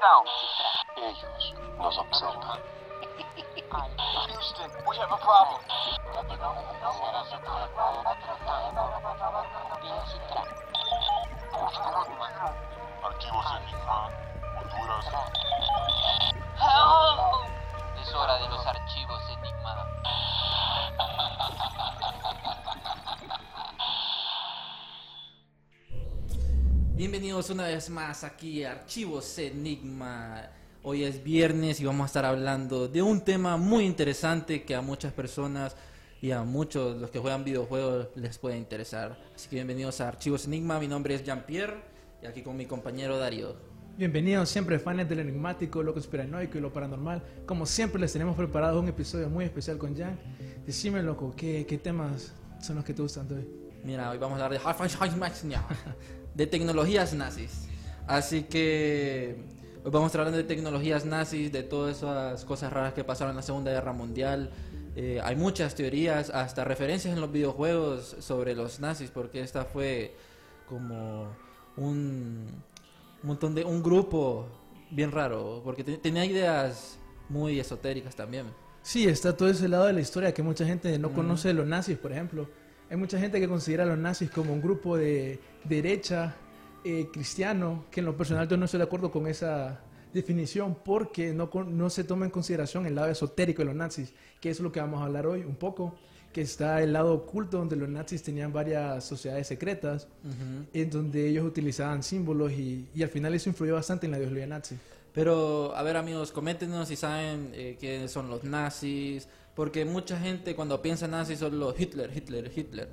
Down. Ellos nos observan. Houston, we have a problem. Archivos Enigma, Honduras. Es hora de los archivos Bienvenidos una vez más aquí a Archivos Enigma. Hoy es viernes y vamos a estar hablando de un tema muy interesante que a muchas personas y a muchos los que juegan videojuegos les puede interesar. Así que bienvenidos a Archivos Enigma. Mi nombre es Jean-Pierre y aquí con mi compañero Darío. Bienvenidos siempre fans del enigmático, lo conspiranoico y lo paranormal. Como siempre les tenemos preparado un episodio muy especial con Jan. Decime, loco, ¿qué, qué temas son los que te gustan hoy? Mira, hoy vamos a hablar de de tecnologías nazis. Así que hoy vamos a estar hablando de tecnologías nazis, de todas esas cosas raras que pasaron en la Segunda Guerra Mundial. Eh, hay muchas teorías, hasta referencias en los videojuegos sobre los nazis, porque esta fue como un montón de un grupo bien raro, porque te- tenía ideas muy esotéricas también. Sí, está todo ese lado de la historia que mucha gente no conoce de los nazis, por ejemplo. Hay mucha gente que considera a los nazis como un grupo de derecha eh, cristiano, que en lo personal yo no estoy de acuerdo con esa definición porque no, no se toma en consideración el lado esotérico de los nazis, que es lo que vamos a hablar hoy un poco, que está el lado oculto donde los nazis tenían varias sociedades secretas, en donde ellos utilizaban símbolos y, y al final eso influyó bastante en la ideología nazi. Pero, a ver amigos, coméntenos si saben eh, quiénes son los nazis, porque mucha gente cuando piensa en nazis son los Hitler, Hitler, Hitler.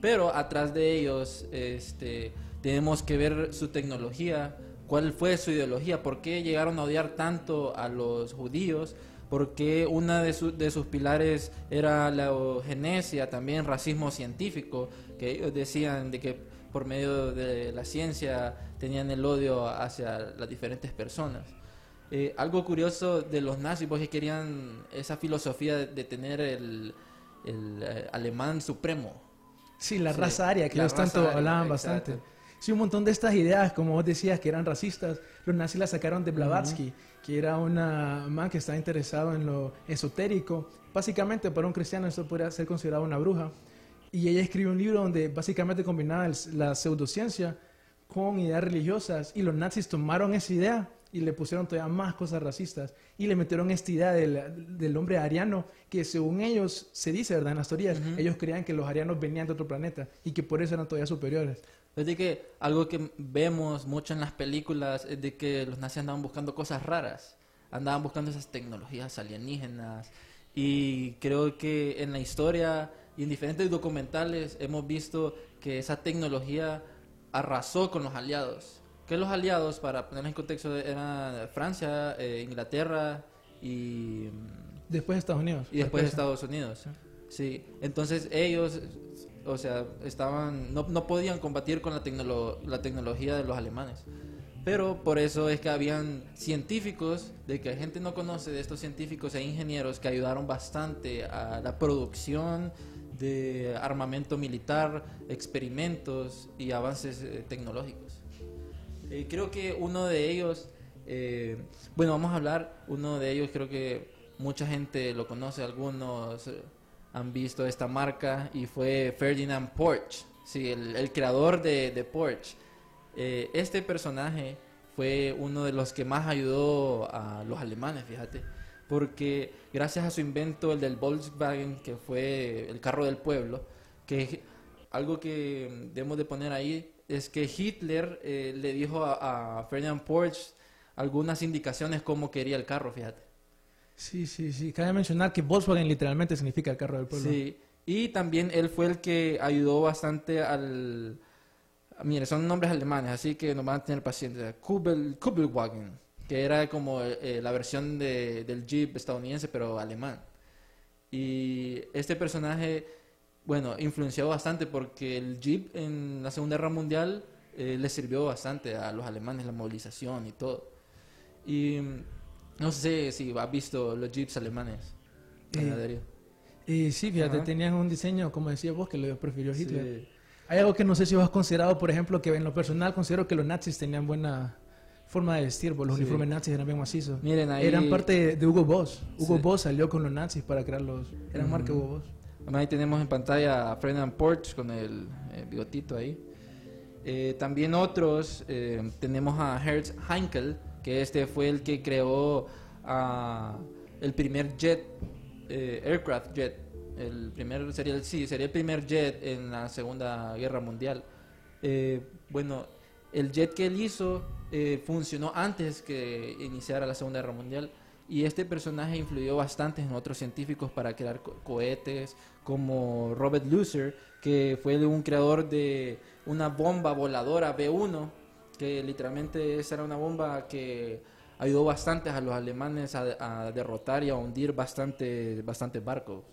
Pero atrás de ellos este, tenemos que ver su tecnología, cuál fue su ideología, por qué llegaron a odiar tanto a los judíos, por qué una de, su- de sus pilares era la eugenesia, también racismo científico, que ellos decían de que por medio de la ciencia tenían el odio hacia las diferentes personas. Eh, algo curioso de los nazis, pues que querían esa filosofía de, de tener el, el, eh, alemán supremo. Sí, la Sí, raza aria, que ellos tanto aria, hablaban exacto. bastante. Sí, un montón de estas ideas, como vos decías, que eran racistas, los nazis las sacaron de Blavatsky, que era una man que estaba interesado en lo esotérico. Básicamente, para un cristiano esto podría ser considerado una bruja. Y ella escribió un libro donde básicamente combinaba el- la pseudociencia con ideas religiosas. Y los nazis tomaron esa idea y le pusieron todavía más cosas racistas. Y le metieron esta idea del, del hombre ariano, que según ellos, se dice, ¿verdad? En las teorías, ellos creían que los arianos venían de otro planeta y que por eso eran todavía superiores. Es de que algo que vemos mucho en las películas es de que los nazis andaban buscando cosas raras, andaban buscando esas tecnologías alienígenas y creo que en la historia y en diferentes documentales hemos visto que esa tecnología arrasó con los aliados. Que los aliados, para poner en contexto, eran Francia, eh, Inglaterra y Después de Estados Unidos. y después Estados Unidos. Sí, entonces ellos, o sea, estaban, no, no podían combatir con la, tecnolo- la tecnología de los alemanes. Pero por eso es que habían científicos, de que la gente no conoce de estos científicos e ingenieros que ayudaron bastante a la producción de armamento militar, experimentos y avances eh, tecnológicos. Eh, creo que uno de ellos, eh, bueno, vamos a hablar, uno de ellos creo que mucha gente lo conoce, algunos eh, han visto esta marca y fue Ferdinand Porsche, sí, el, creador de, de Porsche. Este personaje fue uno de los que más ayudó a los alemanes, fíjate, porque gracias a su invento, el del Volkswagen, que fue el carro del pueblo, que algo que debemos de poner ahí es que Hitler eh, le dijo a, a Ferdinand Porsche algunas indicaciones cómo quería el carro, fíjate. Sí, sí, sí. Cabe mencionar que Volkswagen literalmente significa el carro del pueblo. Sí, y también él fue el que ayudó bastante al, Mire, son nombres alemanes, así que nos van a tener paciencia. Kubel, Kubelwagen, que era como eh, la versión de- del Jeep estadounidense, pero alemán. Y este personaje, bueno, influenció bastante porque el Jeep en la Segunda Guerra Mundial eh, le sirvió bastante a los alemanes, la movilización y todo. Y mm, no sé si has visto los Jeeps alemanes. Eh. Y sí, fíjate, Ajá. tenían un diseño, como decías vos, que lo prefirió Hitler. Sí. Hay algo que no sé si vos has considerado, por ejemplo, que en lo personal considero que los nazis tenían buena forma de vestir, porque los Sí. uniformes nazis eran bien macizos. Miren ahí. Eran parte de Hugo Boss. Hugo Sí. Boss salió con los nazis para crear los... Eran marca Hugo Boss. Ahí tenemos en pantalla a Ferdinand Porsche con el bigotito ahí. Eh, también otros, eh, tenemos a Hertz Heinkel, que este fue el que creó ah, el primer jet, eh, aircraft jet. El primer, sería el, sí, sería el primer jet en la Segunda Guerra Mundial. Bueno, el jet que él hizo funcionó antes que iniciara la Segunda Guerra Mundial y este personaje influyó bastante en otros científicos para crear co- cohetes como Robert Lucer, que fue un creador de una bomba voladora B-1, que literalmente esa era una bomba que ayudó bastante a los alemanes a, a derrotar y a hundir bastante, bastantes barcos.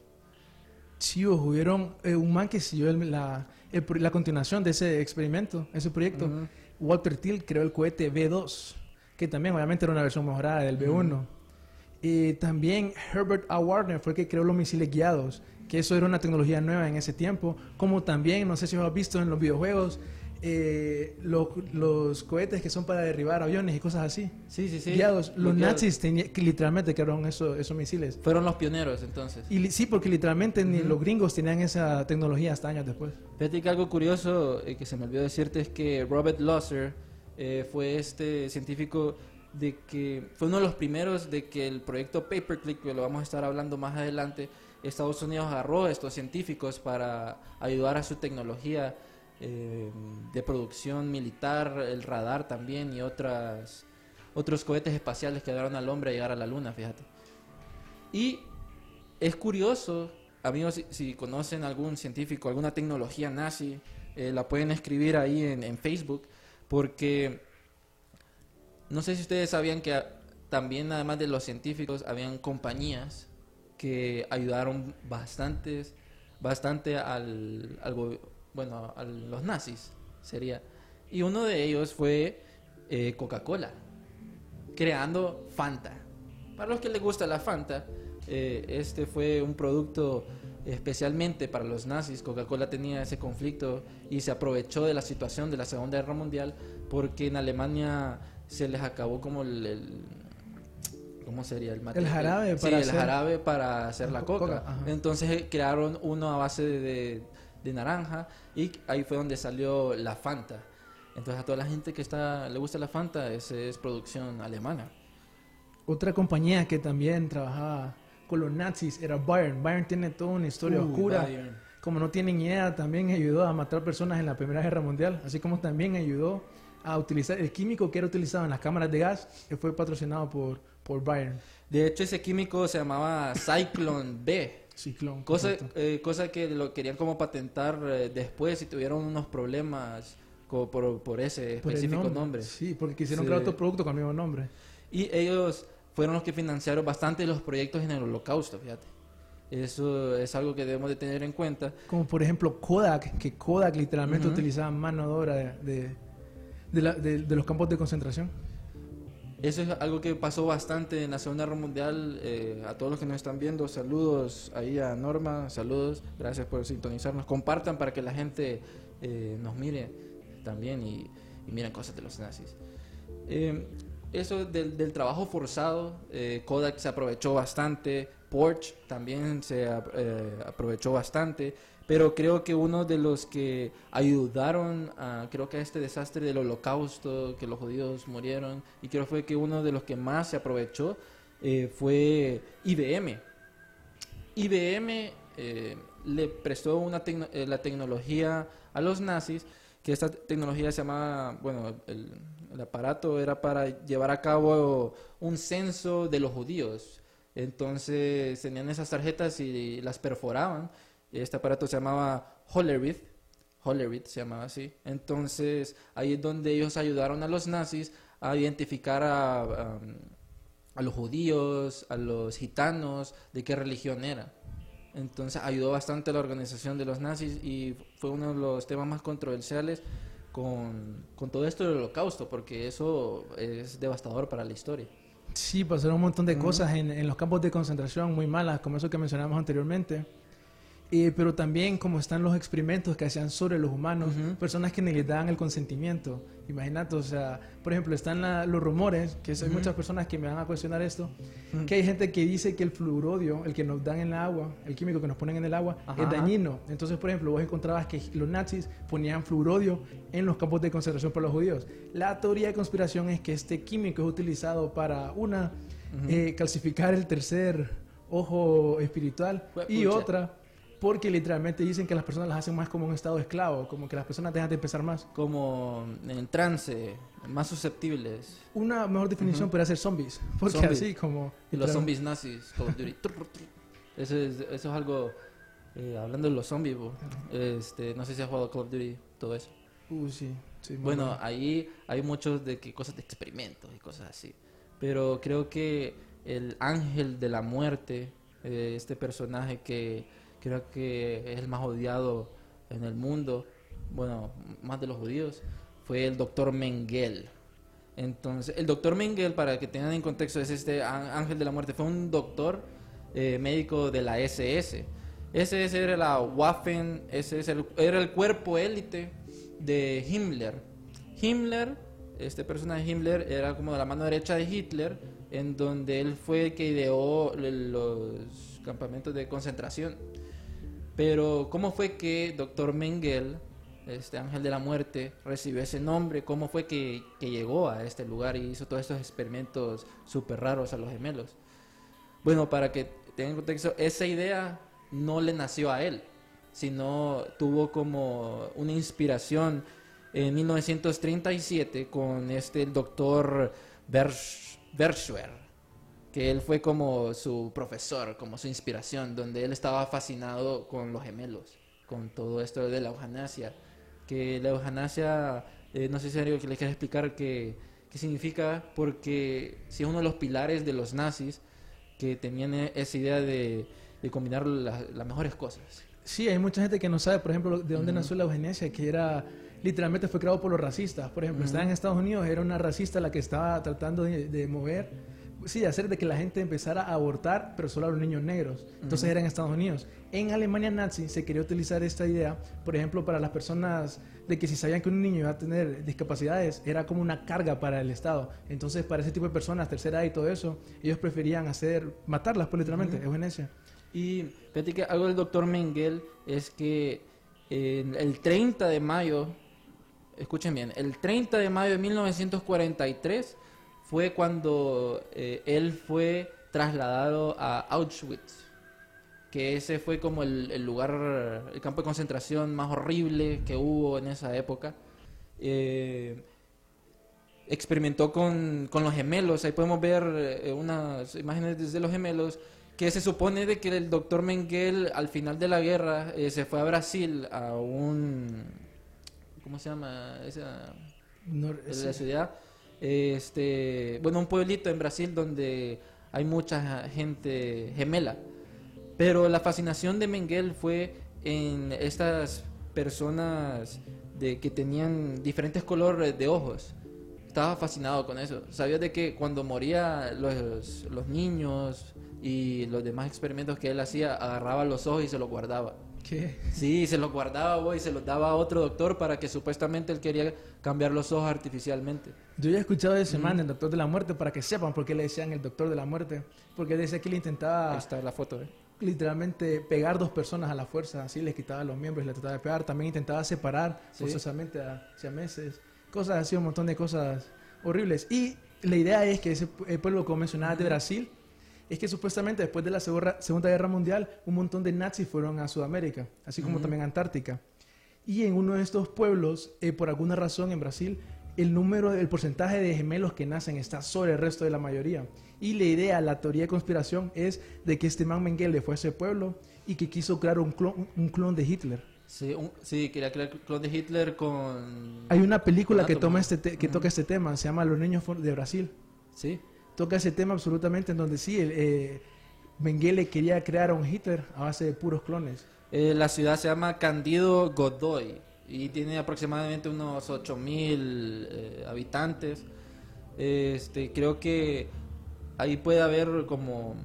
Sí, hubieron eh, un man que siguió el- la, el pro- la continuación de ese experimento, ese proyecto. Walter Till creó el cohete B2, que también obviamente era una versión mejorada del B1. Y también Herbert A. Warner fue el que creó los misiles guiados, que eso era una tecnología nueva en ese tiempo. Como también, no sé si os has visto en los videojuegos, eh, lo- los cohetes que son para derribar aviones y cosas así. Sí, sí, sí. Guiados. Los guiados. nazis tenía- que literalmente crearon eso- esos misiles. Fueron los pioneros entonces. Y sí, porque literalmente ni Ujú. los gringos tenían esa tecnología hasta años después. Fíjate que algo curioso eh, que se me olvidó decirte es que Robert Lusser eh, fue este científico de que fue uno de los primeros de que el proyecto Paperclip, que lo vamos a estar hablando más adelante, Estados Unidos agarró a estos científicos para ayudar a su tecnología eh, de producción militar, el radar también y otras otros cohetes espaciales que ayudaron al hombre a llegar a la luna, fíjate. Y es curioso, amigos, si, si conocen algún científico, alguna tecnología nazi, eh, la pueden escribir ahí en Facebook, porque no sé si ustedes sabían que también, además de los científicos, habían compañías que ayudaron bastantes, bastante al, bueno, a los nazis, sería. Y uno de ellos fue eh, Coca-Cola, creando Fanta. Para los que les gusta la Fanta, eh, este fue un producto especialmente para los nazis. Coca-Cola tenía ese conflicto y se aprovechó de la situación de la Segunda Guerra Mundial porque en Alemania se les acabó como el... el- ¿Cómo sería el material? jarabe Sí, para el hacer- jarabe para hacer la Co- coca. coca. Entonces eh, crearon uno a base de, de- de naranja y ahí fue donde salió la Fanta. Entonces a toda la gente que está le gusta la Fanta, esa es producción alemana. Otra compañía que también trabajaba con los nazis era Bayern. Bayern tiene toda una historia Uy, oscura. Bayern. Como no tienen idea, también ayudó a matar personas en la Primera Guerra Mundial, así como también ayudó a utilizar el químico que era utilizado en las cámaras de gas, que fue patrocinado por, por Bayern. De hecho, ese químico se llamaba Cyclone B. Ciclón. Cosa, eh, cosa que lo querían como patentar eh, después y tuvieron unos problemas co- por, por ese Por específico nombre. Sí, porque quisieron Sí. crear otro producto con el mismo nombre. Y ellos fueron los que financiaron bastante los proyectos en el holocausto, fíjate. Eso es algo que debemos de tener en cuenta. Como por ejemplo Kodak, que Kodak literalmente Ujú. utilizaba mano de obra de, de, de la- de- de los campos de concentración. Eso es algo que pasó bastante en la Segunda Guerra Mundial. eh, a todos los que nos están viendo, saludos ahí a Norma, saludos, gracias por sintonizarnos. Compartan para que la gente eh, nos mire también y, y miren cosas de los nazis. Eh, eso del, del trabajo forzado, eh, Kodak se aprovechó bastante, Porsche también se eh, aprovechó bastante, pero creo que uno de los que ayudaron a, creo que a este desastre del holocausto, que los judíos murieron, y creo fue que uno de los que más se aprovechó eh, fue IBM. IBM eh, le prestó una eh, la tecnología a los nazis, que esta tecnología se llamaba, bueno, el aparato era para llevar a cabo un censo de los judíos. Entonces tenían esas tarjetas y las perforaban. Este aparato se llamaba Hollerith. Hollerith se llamaba así. Entonces, ahí es donde ellos ayudaron a los nazis a identificar a, a, a los judíos, a los gitanos, de qué religión era. Entonces, ayudó bastante a la organización de los nazis y fue uno de los temas más controversiales con, con todo esto del holocausto, porque eso es devastador para la historia. Sí, pasaron un montón de cosas en, en los campos de concentración muy malas, como eso que mencionamos anteriormente. Eh, pero también como están los experimentos que hacían sobre los humanos, personas que ni les daban el consentimiento. Imagínate, o sea, por ejemplo, están la- los rumores, que hay Ujú. muchas personas que me van a cuestionar esto, que hay gente que dice que el fluorodio, el que nos dan en el agua, el químico que nos ponen en el agua, Ajá. es dañino. Entonces, por ejemplo, vos encontrabas que los nazis ponían fluorodio en los campos de concentración para los judíos. La teoría de conspiración es que este químico es utilizado para, una, eh, calcificar el tercer ojo espiritual y pucha. otra porque literalmente dicen que las personas las hacen más como un estado esclavo, como que las personas dejan de pensar más. Como en trance, más susceptibles. Una mejor definición podría ser zombies, porque Zombies. así como... Los zombies nazis, Call of Duty. Eso es, eso es algo. eh, hablando de los zombies, bo, este, no sé si has jugado Call of Duty, todo eso. Uh, sí, sí, Bueno, ahí hay muchos de que cosas de experimentos y cosas así. Pero creo que el ángel de la muerte, eh, este personaje que creo que es el más odiado en el mundo, bueno, más de los judíos, fue el doctor Mengele. Entonces, el doctor Mengele, para que tengan en contexto, es este ángel de la muerte. Fue un doctor eh, médico de la SS. SS era la Waffen, SS era el cuerpo élite de Himmler. Himmler, este personaje Himmler, era como la mano derecha de Hitler, en donde él fue el que ideó los campamentos de concentración. Pero, ¿cómo fue que Dr. Mengele, este ángel de la muerte, recibió ese nombre? ¿Cómo fue que, que llegó a este lugar y hizo todos estos experimentos súper raros a los gemelos? Bueno, para que tengan contexto, esa idea no le nació a él, sino tuvo como una inspiración en 1937 con este doctor Verschwer, que él fue como su profesor, como su inspiración, donde él estaba fascinado con los gemelos, con todo esto de la eutanasia, que la eutanasia, eh, no sé si algo que les quiera explicar qué, qué significa, porque si es uno de los pilares de los nazis, que tenían e- esa idea de, de combinar la- las mejores cosas. Sí, hay mucha gente que no sabe, por ejemplo, de dónde nació la eugenesia, que era literalmente fue creado por los racistas. Por ejemplo, estaba en Estados Unidos, era una racista la que estaba tratando de, de mover, sí, hacer de que la gente empezara a abortar, pero solo a los niños negros. Entonces era en Estados Unidos. En Alemania nazi se quería utilizar esta idea, por ejemplo, para las personas de que si sabían que un niño iba a tener discapacidades, era como una carga para el Estado. Entonces, para ese tipo de personas, tercera edad y todo eso, ellos preferían hacer, matarlas, pues literalmente, eugenesia. Y fíjate que algo del doctor Mengele es que en el 30 de mayo, escuchen bien, el 30 de mayo de 1943 fue cuando eh, él fue trasladado a Auschwitz, que ese fue como el, el lugar, el campo de concentración más horrible que hubo en esa época. Eh, experimentó con, con los gemelos. Ahí podemos ver eh, unas imágenes desde los gemelos que se supone de que el doctor Mengele al final de la guerra eh, se fue a Brasil a un ¿cómo se llama esa No, de la ciudad? Este, bueno, un pueblito en Brasil donde hay mucha gente gemela. Pero la fascinación de Mengele fue en estas personas de que tenían diferentes colores de ojos. Estaba fascinado con eso. Sabía de que cuando moría los, los niños y los demás experimentos que él hacía, agarraba los ojos y se los guardaba. ¿Qué? Sí, se los guardaba bo, y se los daba a otro doctor para que supuestamente él quería cambiar los ojos artificialmente. Yo ya he escuchado de ese man, el doctor de la muerte, para que sepan por qué le decían el doctor de la muerte. Porque decía que le Ahí intentaba está la foto, ¿eh? literalmente pegar dos personas a la fuerza, así les quitaba los miembros y les trataba de pegar. También intentaba separar Sí. forzosamente a siameses. Cosas así, un montón de cosas horribles. Y la idea es que ese el pueblo, como mencionabas, de Brasil, es que supuestamente después de la Segunda Segunda Guerra Mundial, un montón de nazis fueron a Sudamérica, así como también a Antártica. Y en uno de estos pueblos, eh, por alguna razón en Brasil, el número, el porcentaje de gemelos que nacen está sobre el resto de la mayoría. Y la idea, la teoría de conspiración es de que este man Mengele fue a ese pueblo y que quiso crear un clon, un clon de Hitler. Sí, un- sí, quería crear clon de Hitler con... Hay una película que, toma este te- que Ujú. toca este tema, se llama Los Niños de Brasil. Sí. Toca ese tema absolutamente en donde sí, eh, Mengele quería crear a un Hitler a base de puros clones. Eh, la ciudad se llama Candido Godoy y tiene aproximadamente unos 8000 eh, habitantes. Este, creo que ahí puede haber como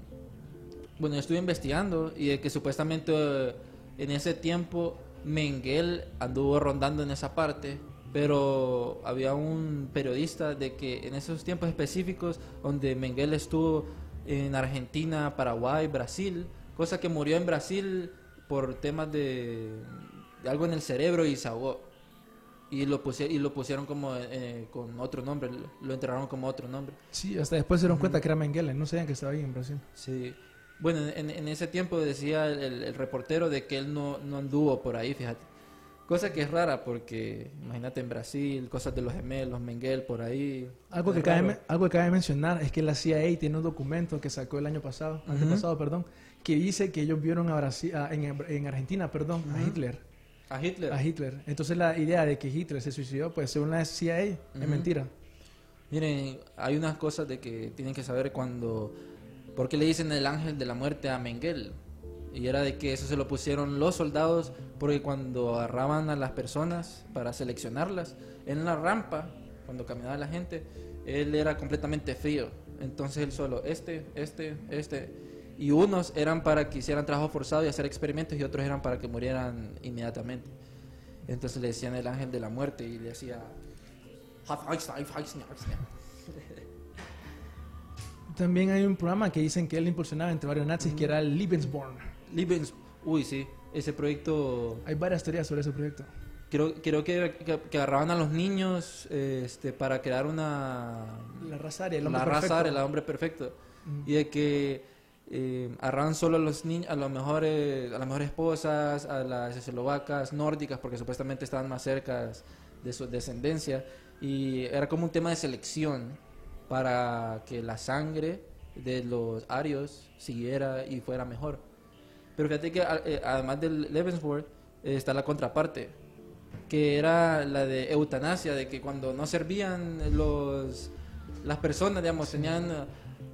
bueno, estuve investigando y de que supuestamente eh, en ese tiempo Mengele anduvo rondando en esa parte, pero había un periodista de que en esos tiempos específicos donde Mengele estuvo en Argentina, Paraguay, Brasil, cosa que murió en Brasil por temas de, de algo en el cerebro y se ahogó. Y lo, pusie- y lo pusieron como eh, con otro nombre, lo- enterraron como otro nombre. Sí, hasta después se dieron cuenta que era Mengele, no sabían que estaba ahí en Brasil. Sí. Bueno, en, en ese tiempo decía el, el- el reportero de que él no, no anduvo por ahí, fíjate. Cosa que es rara porque, imagínate en Brasil, cosas de los gemelos, Mengel por ahí. Algo que, cabe, algo que cabe mencionar es que la CIA tiene un documento que sacó el año pasado, Ujú. antepasado, perdón, que dice que ellos vieron a Brasil, a- en, en Argentina, perdón, a. Hitler. A Hitler. A Hitler. Entonces la idea de que Hitler se suicidó, pues según la CIA, es mentira. Miren, hay unas cosas de que tienen que saber cuando... ¿Por qué le dicen el ángel de la muerte a Mengel? Y era de que eso se lo pusieron los soldados porque cuando agarraban a las personas para seleccionarlas en la rampa, cuando caminaba la gente, él era completamente frío. Entonces él solo, este, este, este. Y unos eran para que hicieran trabajo forzado y hacer experimentos y otros eran para que murieran inmediatamente. Entonces le decían el ángel de la muerte y le decía... También hay un programa que dicen que él impulsionaba entre varios nazis, que era el Lebensborn. Lebens- Uy, sí, ese proyecto, Hay varias teorías sobre ese proyecto. creo, creo que, que, que agarraban a los niños este, para crear una... La raza aria, el hombre la perfecto. raza aria, el hombre perfecto. Y de que eh, agarraban solo a los niños, a, los mejores, a las mejores esposas, a las eslovacas nórdicas, porque supuestamente estaban más cerca de su descendencia. Y era como un tema de selección para que la sangre de los arios siguiera y fuera mejor. Pero fíjate que a- eh, además del Lebensborn eh, está la contraparte, que era la de eutanasia, de que cuando no servían los las personas, digamos, tenían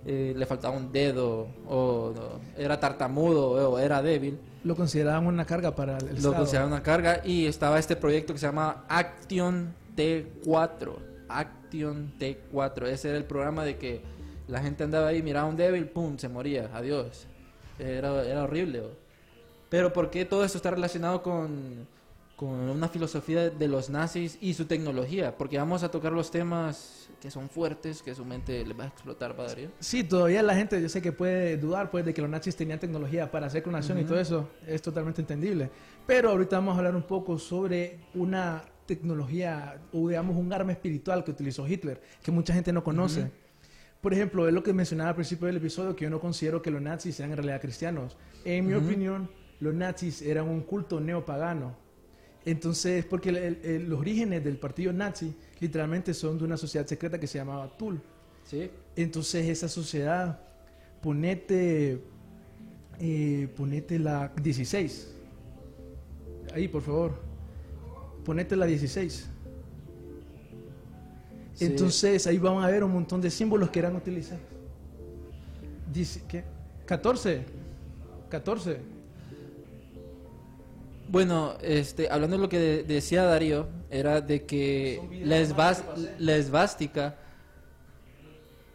eh, le faltaba un dedo o no, era tartamudo o era débil, Lo consideraban una carga para el, el lo Estado. consideraban una carga y estaba este proyecto que se llama Action T4. Action T4. Ese era el programa de que la gente andaba ahí, miraba a un débil, pum, se moría, adiós. Era, era horrible. ¿o? Pero ¿por qué todo esto está relacionado con, con una filosofía de los nazis y su tecnología? Porque vamos a tocar los temas que son fuertes, que su mente les va a explotar, ¿va, Darío? Sí, todavía la gente, yo sé que puede dudar pues de que los nazis tenían tecnología para hacer clonación y todo eso, es totalmente entendible. Pero ahorita vamos a hablar un poco sobre una tecnología o digamos un arma espiritual que utilizó Hitler, que mucha gente no conoce. Por ejemplo, es lo que mencionaba al principio del episodio, que yo no considero que los nazis sean en realidad cristianos. En mi opinión, los nazis eran un culto neopagano. Entonces, porque el- el- los orígenes del partido nazi literalmente son de una sociedad secreta que se llamaba Tul. Sí. Entonces esa sociedad, ponete, eh, ponete la 16. Ahí, por favor. Ponete la 16. Sí. Entonces ahí van a ver un montón de símbolos que eran utilizados. Dice, ¿qué? 14. 14. Bueno, este, hablando de lo que de- decía Darío, era de que la, esvás- que esvástica,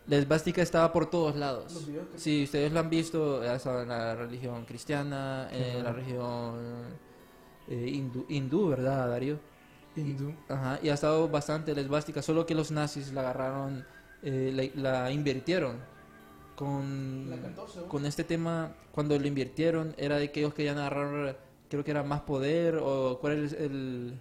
la esvástica estaba por todos lados. Que- Si ustedes lo han visto, ya saben, en la religión cristiana, en la religión eh, hindú, hindú, ¿verdad, Darío? Hindú. Ajá, y ha estado bastante la esvástica, solo que los nazis la agarraron, eh, la, la invirtieron. Con, La 14, ¿no? con este tema, cuando lo invirtieron, era de que ellos querían agarrar, creo que era más poder, o cuál es el,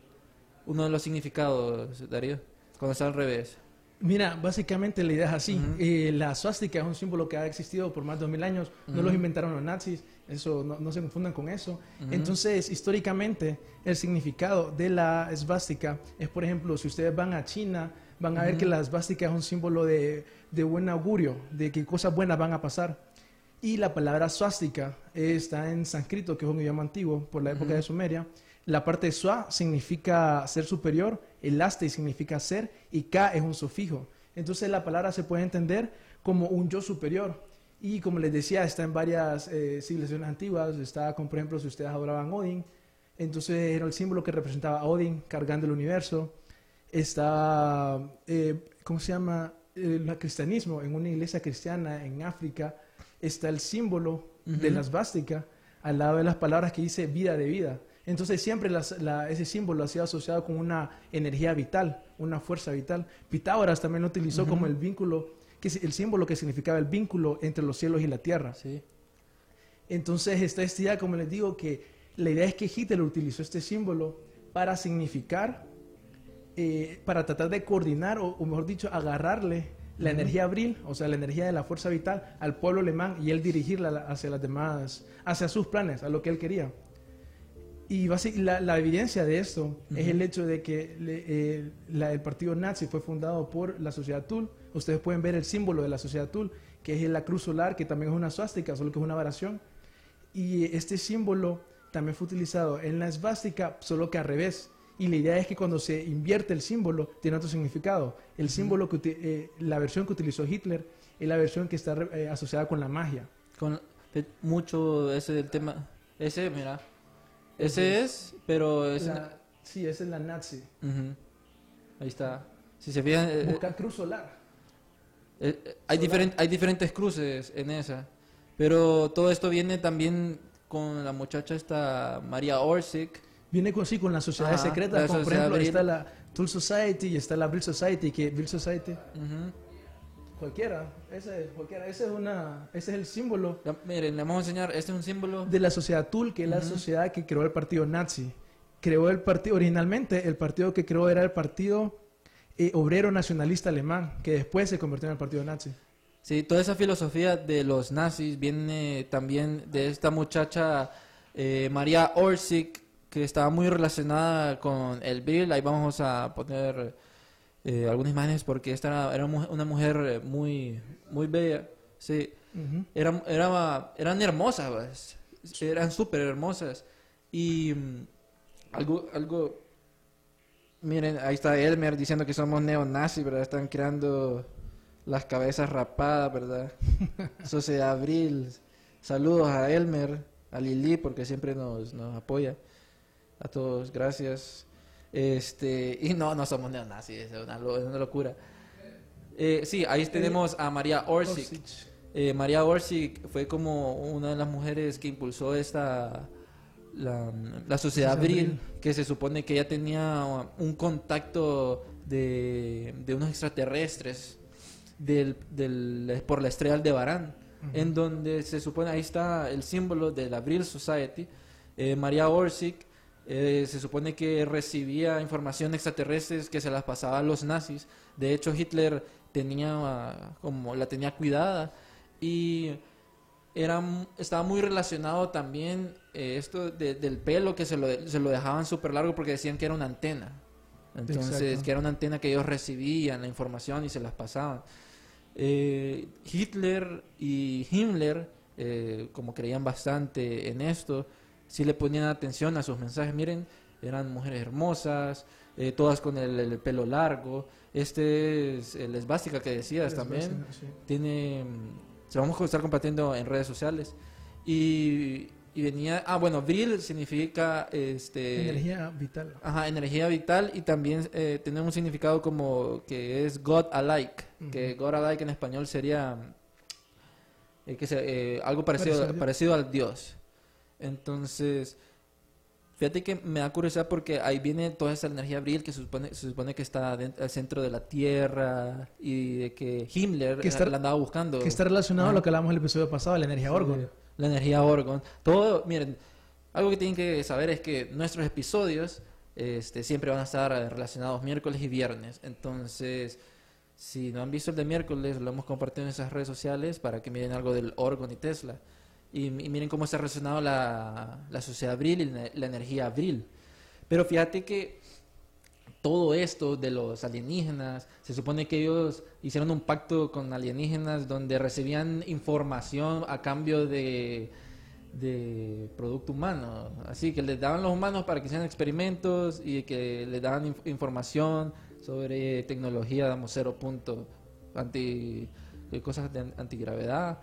uno de los significados, Darío, cuando está al revés. Mira, básicamente la idea es así. Ujú. Eh, la suástica es un símbolo que ha existido por más de dos mil años. No los inventaron los nazis. Eso no, no se confundan con eso. Entonces, históricamente, el significado de la esvástica es, por ejemplo, si ustedes van a China, van a ver que la esvástica es un símbolo de, de buen augurio, de que cosas buenas van a pasar. Y la palabra suástica está en sánscrito, que es un idioma antiguo por la época de Sumeria. La parte SUA significa ser superior, el aste significa ser y K es un sufijo. Entonces la palabra se puede entender como un yo superior. Y como les decía, está en varias eh, civilizaciones antiguas. Está, como por ejemplo, si ustedes adoraban Odin, entonces era el símbolo que representaba a Odin cargando el universo. Está, eh, ¿cómo se llama? El cristianismo, en una iglesia cristiana en África, está el símbolo de la svástica al lado de las palabras que dice vida de vida. Entonces siempre las- la- ese símbolo ha sido asociado con una energía vital, una fuerza vital. Pitágoras también lo utilizó como el vínculo, que es el símbolo que significaba el vínculo entre los cielos y la tierra. Sí. Entonces está esta idea, como les digo, que la idea es que Hitler utilizó este símbolo para significar, eh, para tratar de coordinar, o, o mejor dicho, agarrarle la energía abril, o sea, la energía de la fuerza vital al pueblo alemán y él dirigirla hacia las demás, hacia sus planes, a lo que él quería. Y la, la evidencia de esto es el hecho de que le- eh, la- el partido nazi fue fundado por la sociedad Tul. Ustedes pueden ver el símbolo de la sociedad Tul, que es la cruz solar, que también es una suástica, solo que es una variación. Y este símbolo también fue utilizado en la esvástica, solo que al revés. Y la idea es que cuando se invierte el símbolo, tiene otro significado. El símbolo, que, eh, la versión que utilizó Hitler, es la versión que está eh, asociada con la magia. Con de- mucho ese del tema. Ese, mira. Ese es, pero es. La- sí, esa es la nazi. Ujú. Ahí está. Si se fijan, eh, Busca cruz solar. eh, eh, hay, diferen- hay diferentes cruces en esa. Pero todo esto viene también con la muchacha esta María Orsic. Viene con, sí, con las sociedades secretas, la como por sociedad ejemplo Brill. está la Tool Society y está la Brill Society, que Brill Society, Ujú. Cualquiera, ese, cualquiera, ese es una, ese es el símbolo Ya, miren, le vamos a enseñar. Este es un símbolo. de la sociedad Tool, que es la sociedad que creó el partido nazi. Creó el partido, originalmente el partido que creó era el partido eh, obrero nacionalista alemán, que después se convirtió en el partido nazi. Sí, toda esa filosofía de los nazis viene también de esta muchacha eh, María Orsic, que estaba muy relacionada con el Bill. Ahí vamos a poner eh, algunas imágenes porque esta era, una mujer eh, muy, muy bella. Sí, era, era, eran hermosas, pues. eran súper hermosas. Y mm, algo, algo, miren, ahí está Elmer diciendo que somos neonazis, ¿verdad? Están creando las cabezas rapadas, ¿verdad? Sociedad Abril. Saludos a Elmer, a Lili, porque siempre nos, nos apoya. A todos, gracias. Este, y no, no somos neonazis, es una, es una locura. Eh, sí, ahí tenemos a María Orsic. Eh, María Orsic fue como una de las mujeres que impulsó esta la, la sociedad Abril, que se supone que ella tenía un contacto de, de unos extraterrestres del, del- por la estrella Aldebarán, en donde se supone, ahí está el símbolo de la Abril Society, eh, María Orsic, eh, se supone que recibía información extraterrestres que se las pasaba a los nazis. De hecho, Hitler tenía como la tenía cuidada y era estaba muy relacionado también eh, esto de- del pelo que se lo, se lo dejaban súper largo porque decían que era una antena. Entonces, Exacto. que era una antena que ellos recibían la información y se las pasaban. Eh, Hitler y Himmler, eh, como creían bastante en esto, sí le ponían atención a sus mensajes. Miren, eran mujeres hermosas, eh, todas con el, el pelo largo. Este es el esvástica que decías también. sí. Tiene, mm, se vamos a estar compartiendo en redes sociales. Y, y venía, ah, bueno, Vril significa este, Energía vital. Ajá, energía vital y también eh, tiene un significado como que es God alike, que God alike en español sería eh, que se- eh, algo parecido, parecido al Dios. Entonces, fíjate que me da curiosidad porque ahí viene toda esa energía abril que se supone, se supone que está dentro, al centro de la Tierra y de que Himmler Que está- la andaba buscando. Que está relacionado a lo que hablamos en el episodio pasado, la energía orgon. La energía Orgon. Todo, miren, algo que tienen que saber es que nuestros episodios este, siempre van a estar relacionados miércoles y viernes. Entonces, si no han visto el de miércoles, lo hemos compartido en esas redes sociales para que miren algo del Orgon y Tesla. Y, y miren cómo está relacionado la, la sociedad Abril y la, energía Abril. Pero fíjate que todo esto de los alienígenas, se supone que ellos hicieron un pacto con alienígenas donde recibían información a cambio de, de producto humano. Así que les daban los humanos para que hicieran experimentos y que les daban inf- información sobre tecnología, damos cero punto, anti, cosas de an- antigravedad.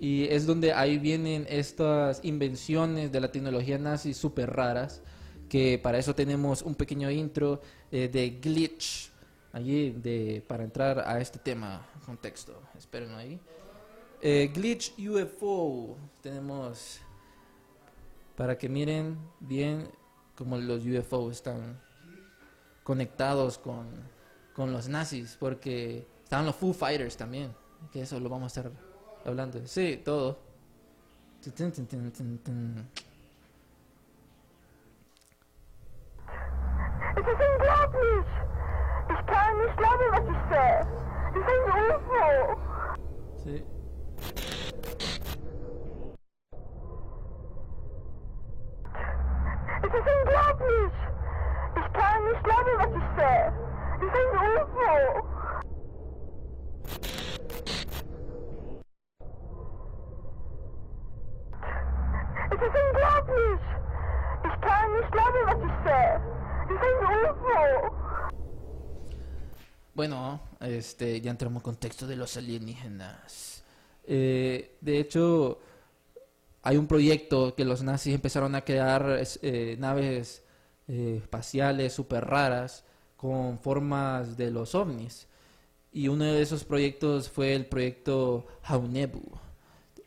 Y es donde ahí vienen estas invenciones de la tecnología nazi súper raras, que para eso tenemos un pequeño intro eh, de glitch, allí de, para entrar a este tema, contexto. Esperen ahí. Eh, glitch UFO, tenemos para que miren bien cómo los UFO están conectados con, con los nazis, porque estaban los Foo Fighters también, que eso lo vamos a estar hablando. Sí, todo. Es ist unglaublich! Ich kann nicht glauben, was ich sehe. Es ist ein UFO! Sí. Es ist unglaublich! Ich kann nicht glauben, was ich sehe. Es ist ein UFO! Es ist unglaublich! Es ist ein UFO! Bueno, este, ya entramos en contexto de los alienígenas. Eh, de hecho, hay un proyecto que los nazis empezaron a crear eh, naves eh, espaciales súper raras con formas de los ovnis. Y uno de esos proyectos fue el proyecto Haunebu.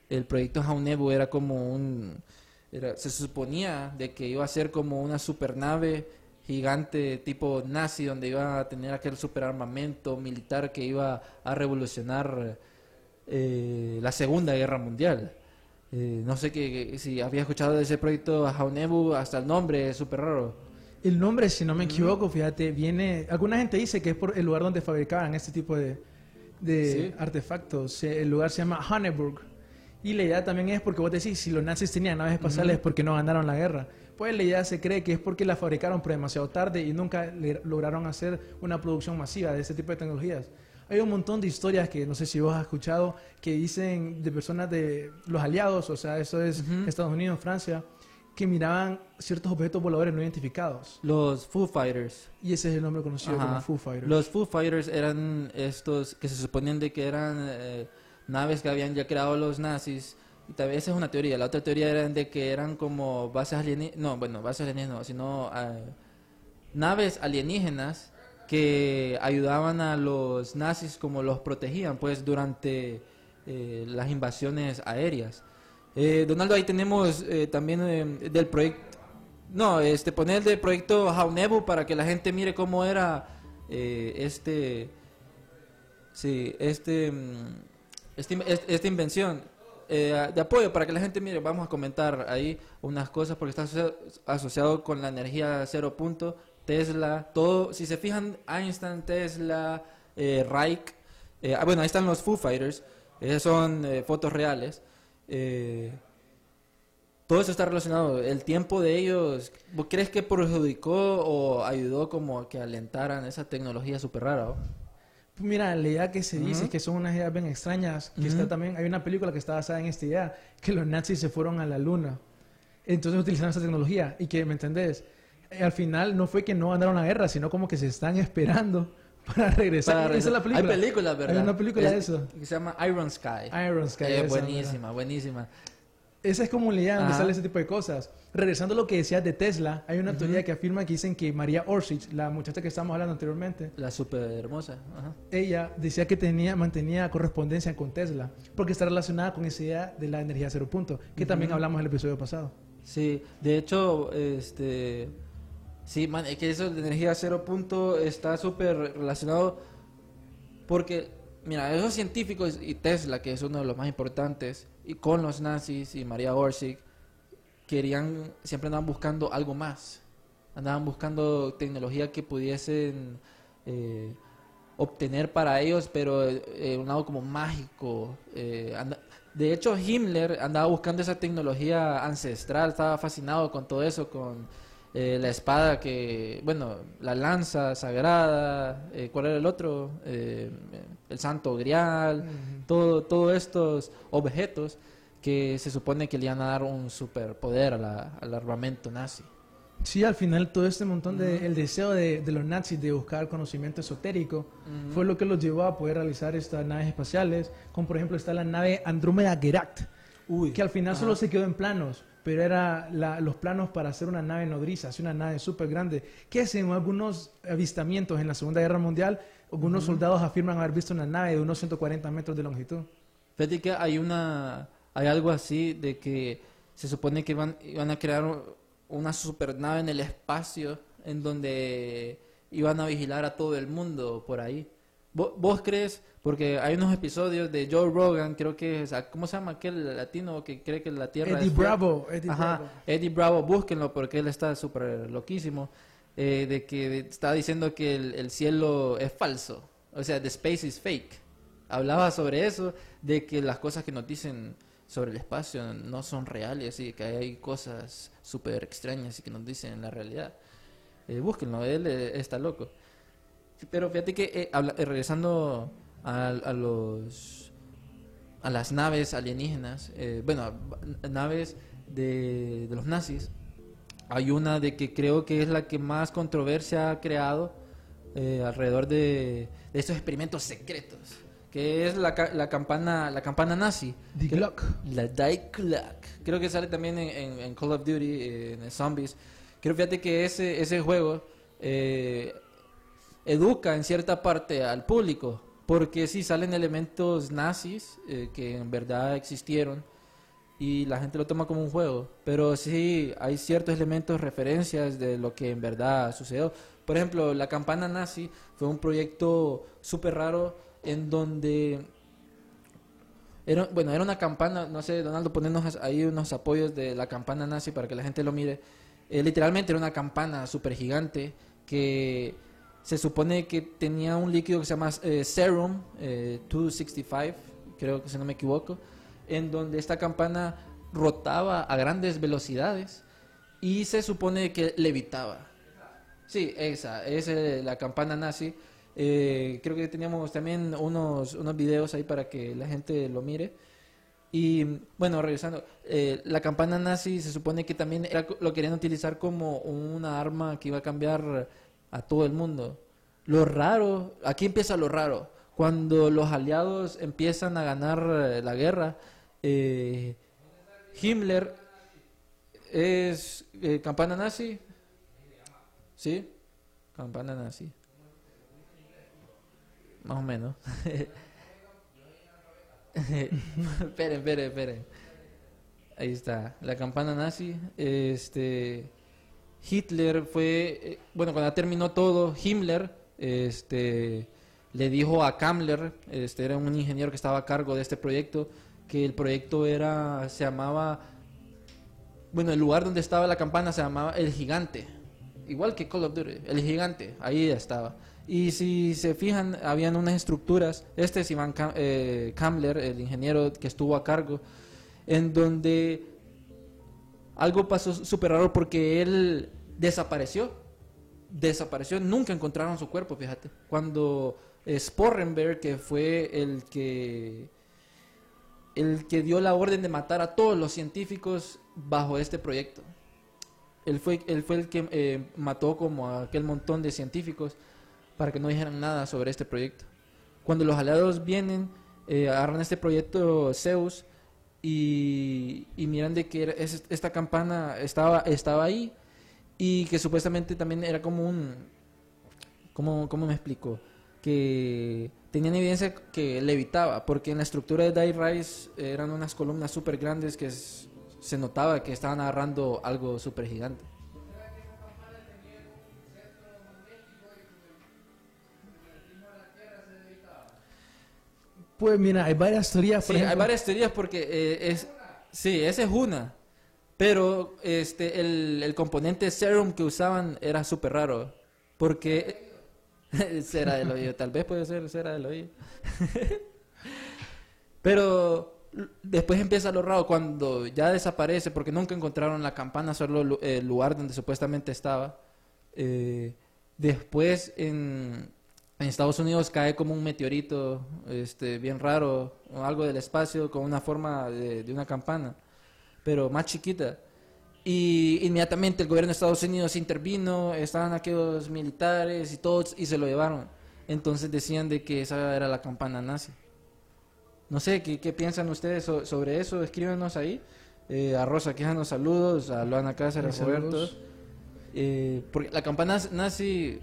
El proyecto Haunebu era como un... era- se suponía de que iba a ser como una supernave gigante tipo nazi donde iba a tener aquel superarmamento militar que iba a revolucionar eh, la Segunda Guerra Mundial. Eh, no sé que, si había escuchado de ese proyecto Haunebu, hasta el nombre es súper raro. El nombre, si no me equivoco, fíjate, viene... Alguna gente dice que es por el lugar donde fabricaban este tipo de, de Sí. artefactos. Eh, El lugar se llama Hanneburg. Y la idea también es porque vos decís, si los nazis tenían naves espaciales, ¿por qué no ganaron la guerra? Pues la idea se cree que es porque la fabricaron por demasiado tarde y nunca lograron hacer una producción masiva de este tipo de tecnologías. Hay un montón de historias que no sé si vos has escuchado que dicen de personas de los aliados, o sea, eso es Estados Unidos, Francia, que miraban ciertos objetos voladores no identificados. Los Foo Fighters. Y ese es el nombre conocido Ajá. como Foo Fighters. Los Foo Fighters eran estos que se suponían de que eran eh, naves que habían ya creado los nazis. Y tal vez esa es una teoría. La otra teoría era de que eran como bases alienígenas. No, bueno, bases alienígenas, no, sino eh, naves alienígenas que ayudaban a los nazis como los protegían, pues durante eh, las invasiones aéreas. Eh, Donaldo, ahí tenemos eh, también eh, del proyecto. No, este poner del proyecto Haunebu para que la gente mire cómo era este. Sí, este. Mm, este in- est- esta invención eh, de apoyo para que la gente mire. Vamos a comentar ahí unas cosas porque está asocia- asociado con la energía cero punto, Tesla, todo. Si se fijan, Einstein, Tesla, eh, Reich. eh, ah, bueno, ahí están los Foo Fighters. Esas son eh, fotos reales. Eh, todo eso está relacionado. El tiempo de ellos, ¿vos crees que perjudicó o ayudó como a que alentaran esa tecnología súper rara? oh? Mira, la idea que se dice es que son unas ideas bien extrañas. Que está también, hay una película que está basada en esta idea, que los nazis se fueron a la luna. Entonces utilizaron esta tecnología. Y que, ¿me entendés? Al final no fue que no ganaron la guerra, sino como que se están esperando para regresar. Para Esa es la película. Hay películas, ¿verdad? Hay una película de Es- eso. Que se llama Iron Sky. Iron Sky. Eh, esa, buenísima, buenísima. Esa es idea donde Ajá. sale ese tipo de cosas. Regresando a lo que decías de Tesla, hay una teoría que afirma que dicen que María Orsic, la muchacha que estábamos hablando anteriormente, La súper hermosa. Ajá. ella decía que tenía, mantenía correspondencia con Tesla, porque está relacionada con esa idea de la energía cero punto, que también hablamos en el episodio pasado. Sí, de hecho, este. Sí, man, es que eso de energía cero punto está súper relacionado porque, mira, esos científicos y Tesla, que es uno de los más importantes, y con los nazis y María Orsic, querían, siempre andaban buscando algo más. Andaban buscando tecnología que pudiesen eh, obtener para ellos, pero eh, un lado como mágico. eh, anda- de hecho, Himmler andaba buscando esa tecnología ancestral, estaba fascinado con todo eso, con eh, la espada que, bueno, la lanza sagrada, eh, ¿cuál era el otro? Eh, el santo grial, todo, todos estos objetos que se supone que le iban a dar un superpoder a la- al armamento nazi. Sí, al final todo este montón de el deseo de, de los nazis de buscar conocimiento esotérico fue lo que los llevó a poder realizar estas naves espaciales, como por ejemplo está la nave Andrómeda Geract, que al final solo se quedó en planos, pero era la- los planos para hacer una nave nodriza, hacer una nave súper grande, que según algunos avistamientos en la Segunda Guerra Mundial, algunos soldados afirman haber visto una nave de unos 140 metros de longitud. Fíjate que hay una hay algo así de que se supone que van iban a crear una supernave en el espacio en donde iban a vigilar a todo el mundo por ahí. ¿Vo- ¿Vos, crees? Porque hay unos episodios de Joe Rogan, creo que es, ¿cómo se llama aquel latino que cree que la Tierra Eddie es? Bravo, Eddie Ajá, Bravo. Eddie Bravo, búsquenlo porque él está súper loquísimo. eh, de que está diciendo que el, el cielo es falso. O sea, the space is fake. Hablaba sobre eso, de que las cosas que nos dicen sobre el espacio no son reales y que hay cosas súper extrañas y que nos dicen la realidad. Eh, búsquenlo, él eh, está loco. Pero fíjate que eh, habla- eh, regresando a, a los a las naves alienígenas, eh, bueno, a- naves de, de los nazis, hay una de que creo que es la que más controversia ha creado alrededor de, de estos experimentos secretos, que es la, la campana la campana nazi. Die Glock. La Die Glock. Creo que sale también en, en- en Call of Duty, en Zombies. Creo, fíjate que ese, ese juego eh, educa en cierta parte al público, porque sí salen elementos nazis eh, que en verdad existieron y la gente lo toma como un juego, pero sí hay ciertos elementos, referencias de lo que en verdad sucedió. Por ejemplo, la campana nazi fue un proyecto súper raro en donde bueno, era una campana, no sé, Donaldo, ponernos ahí unos apoyos de la campana nazi para que la gente lo mire. Eh, literalmente era una campana súper gigante que se supone que tenía un líquido que se llama eh, Serum eh, 265, creo que si no me equivoco, en donde esta campana rotaba a grandes velocidades y se supone que levitaba. Sí, esa, es eh, la campana nazi. Eh, creo que teníamos también unos, unos videos ahí para que la gente lo mire. Y bueno, regresando, eh, la campana nazi se supone que también lo querían utilizar como una arma que iba a cambiar a todo el mundo. Lo raro, aquí empieza lo raro, cuando los aliados empiezan a ganar eh, la guerra, eh, Himmler es eh, campana nazi, ¿sí? Campana nazi. Más o menos. esperen, esperen, esperen. Ahí está, la campana nazi. Este Hitler fue, eh, bueno, cuando terminó todo, Himmler, este, le dijo a Kammler, este, era un ingeniero que estaba a cargo de este proyecto, que el proyecto era, se llamaba, bueno, el lugar donde estaba la campana se llamaba El Gigante, igual que Call of Duty, El Gigante, ahí estaba. Y si se fijan, habían unas estructuras, este es Iván eh, Kammler, el ingeniero que estuvo a cargo, en donde algo pasó súper raro porque él desapareció. Desapareció, nunca encontraron su cuerpo, fíjate. Cuando eh, Sporrenberg, que fue el que el que dio la orden de matar a todos los científicos bajo este proyecto. Él fue, el que eh, mató como a aquel montón de científicos para que no dijeran nada sobre este proyecto. Cuando los aliados vienen, eh, agarran este proyecto Zeus y, y miran de que era- es- esta campana estaba, estaba ahí y que supuestamente también era como un... ¿Cómo, cómo me explico? Que tenían evidencia que levitaba, porque en la estructura de Die Rise eran unas columnas súper grandes que se notaba que estaban agarrando algo súper gigante. Pues mira, hay varias teorías. por Sí, hay varias teorías porque eh, es sí, esa es una. Pero este el, el componente serum que usaban era súper raro porque cera del oído, tal vez puede ser cera del oído. Pero después empieza lo raro cuando ya desaparece porque nunca encontraron la campana, solo el lugar donde supuestamente estaba. Eh, después en en Estados Unidos cae como un meteorito este, bien raro, o algo del espacio con una forma de, de una campana, pero más chiquita. Y inmediatamente el gobierno de Estados Unidos intervino, estaban aquellos militares y todos y se lo llevaron. Entonces decían de que esa era la campana nazi. No sé, ¿qué, qué piensan ustedes so- sobre eso? Escríbanos ahí. Eh, a Rosa Quejanos saludos, a Luana Cáceres, Roberto. Eh, porque la campana nazi,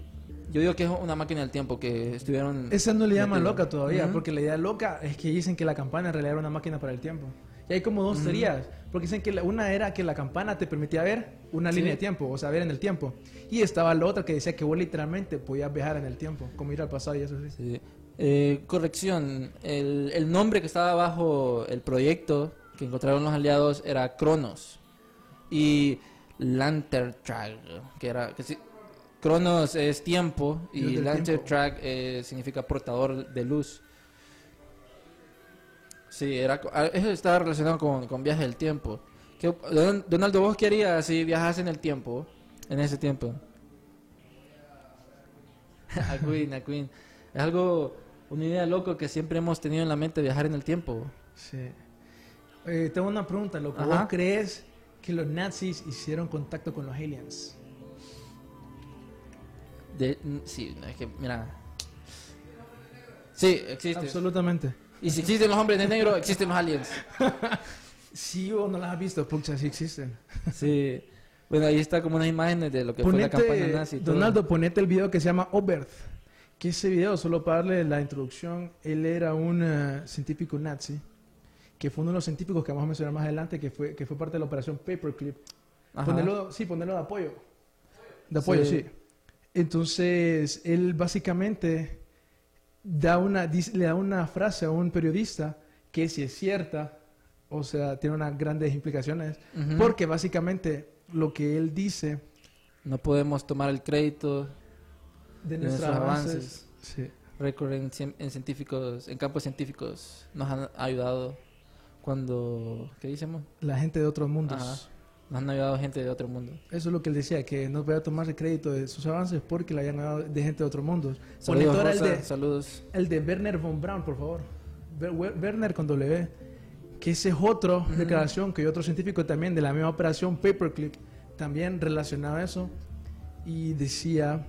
yo digo que es una máquina del tiempo que estuvieron... Esa no le llaman loca todavía, porque la idea loca es que dicen que la campana en realidad era una máquina para el tiempo. Y hay como dos teorías, porque dicen que la- una era que la campana te permitía ver una Sí. línea de tiempo, o sea, ver en el tiempo. Y estaba la otra que decía que vos literalmente podías viajar en el tiempo, como ir al pasado y eso sí. Sí. Eh, corrección, el, el nombre que estaba bajo el proyecto que encontraron los aliados era Cronos y Lantertrag, que era que Cronos es tiempo y del Lantertrag eh, significa portador de luz. Sí, era, ah, eso estaba relacionado con, con viaje del tiempo. ¿Qué- Don- Donaldo, ¿vos qué harías si viajas en el tiempo, en ese tiempo? a Queen, a Queen. Es algo, una idea loco que siempre hemos tenido en la mente, viajar en el tiempo. Sí. Eh, tengo una pregunta, loco. ¿Vos crees que los nazis hicieron contacto con los aliens? De, sí, es que, mira. Sí, existe. Absolutamente. Y si existen los hombres de negro, existen los aliens. Sí o no las has visto, pucha, sí existen. Sí. Bueno, ahí está como unas imágenes de lo que fue la campaña Ponete, nazi. todo. Donaldo, ponete el video que se llama Oberth. Que ese video, solo para darle la introducción, él era un eh, científico nazi, que fue uno de los científicos que vamos a mencionar más adelante, que fue, que fue parte de la operación Paperclip. Ajá. Ponerlo, sí, ponerlo de apoyo. De apoyo, Sí. sí. Entonces, él básicamente da una, dice- le da una frase a un periodista que si es cierta, o sea, tiene unas grandes implicaciones, porque básicamente lo que él dice No podemos tomar el crédito de de nuestros avances, avances. sí. Récord en, cien- en científicos, en campos científicos, nos han ayudado cuando, ¿qué decimos? la gente de otros mundos. Ajá. Nos han ayudado gente de otro mundo. Eso es lo que él decía, que no podía tomarse crédito de sus avances porque le habían dado de gente de otros mundos. Ponete Saludos, ahora el Rosa, de, saludos. el de Werner von Braun, por favor. Wer- Wer- Werner con W. Que ese es otro declaración que hay otro científico también de la misma operación Paperclip, también relacionado a eso. Y decía...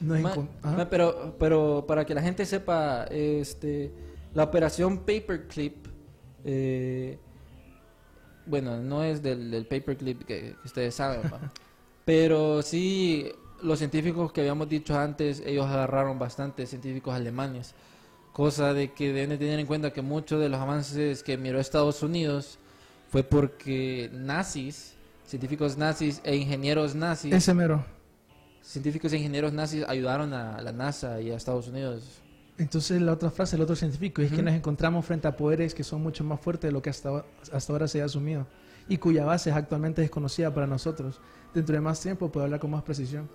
No es Ma- ma- pero, pero para que la gente sepa, este, la operación Paperclip, eh, bueno, no es del, del Paperclip que, que ustedes saben, ¿va? pero sí los científicos que habíamos dicho antes, ellos agarraron bastantes científicos alemanes, cosa de que deben de tener en cuenta que muchos de los avances que miró Estados Unidos fue porque nazis, científicos nazis e ingenieros nazis Ese mero. científicos e ingenieros nazis ayudaron a la NASA y a Estados Unidos. Entonces la otra frase, el otro científico, es que nos encontramos frente a poderes que son mucho más fuertes de lo que hasta, hasta ahora se ha asumido y cuya base es actualmente desconocida para nosotros. Dentro de más tiempo puedo hablar con más precisión.